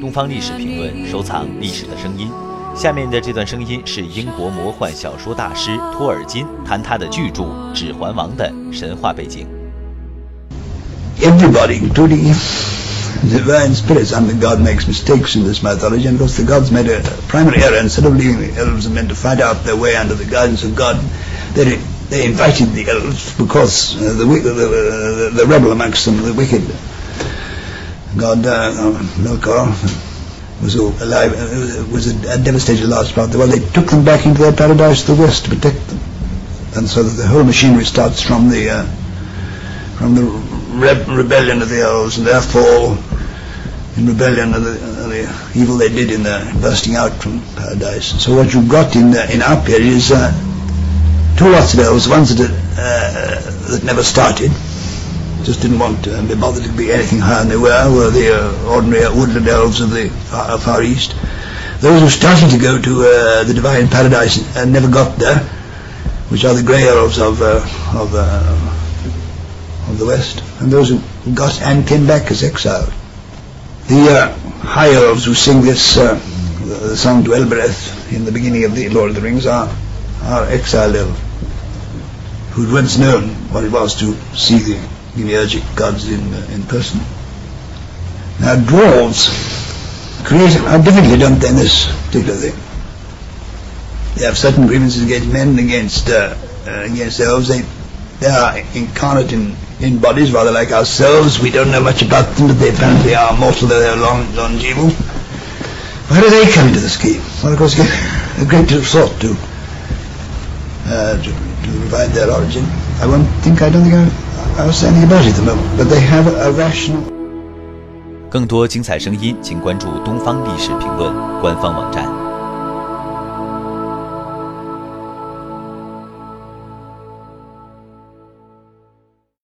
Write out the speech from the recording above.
东方历史评论收藏历史的声音。下面的这段声音是英国魔幻小说大师托尔金谈他的巨著《指环王》的神话背景。Everybody, including divine spirits, and the god makes mistakes in this mythology, and of course the gods made a primary error. Instead of leaving the elves and men to find out their way under the guidance of God, they, they invited the elves because uh, the, the, the, the, rebel amongst them, the wicked god uh, Melkor, was all alive, uh, was a, devastated large part of the world. They took them back into their paradise to the west to protect them, and so that the whole machinery starts from the uh, from the re- rebellion of the elves and their fall in rebellion of the, of the, evil they did in the bursting out from paradise. So what you've got in the, in our period is uh, two lots of elves, ones that uh, that never started just didn't want to be bothered to be anything higher than they were, were the uh, ordinary woodland elves of the far, far, east. Those who started to go to uh, the divine paradise and never got there, which are the grey elves of uh, of uh, of the west, and those who got and came back as exiled. The uh, high elves who sing this uh, the song to Elbereth in the beginning of the Lord of the Rings are are exiled elves who'd once known what it was to see the demiurgic gods in, uh, in person. Now dwarves create are differently, don't they, in this particular thing. They have certain grievances against men and against uh, uh, against elves. They they are incarnate in, in bodies, rather like ourselves. We don't know much about them, but they apparently are mortal, though they're long, longeval. Where do they come into the scheme? Well, of course, a great deal of thought to, uh, to, to provide their origin. I won't think, I don't think I I was saying about it at the moment, but they have a rational. 更多精彩声音，请关注东方历史评论官方网站。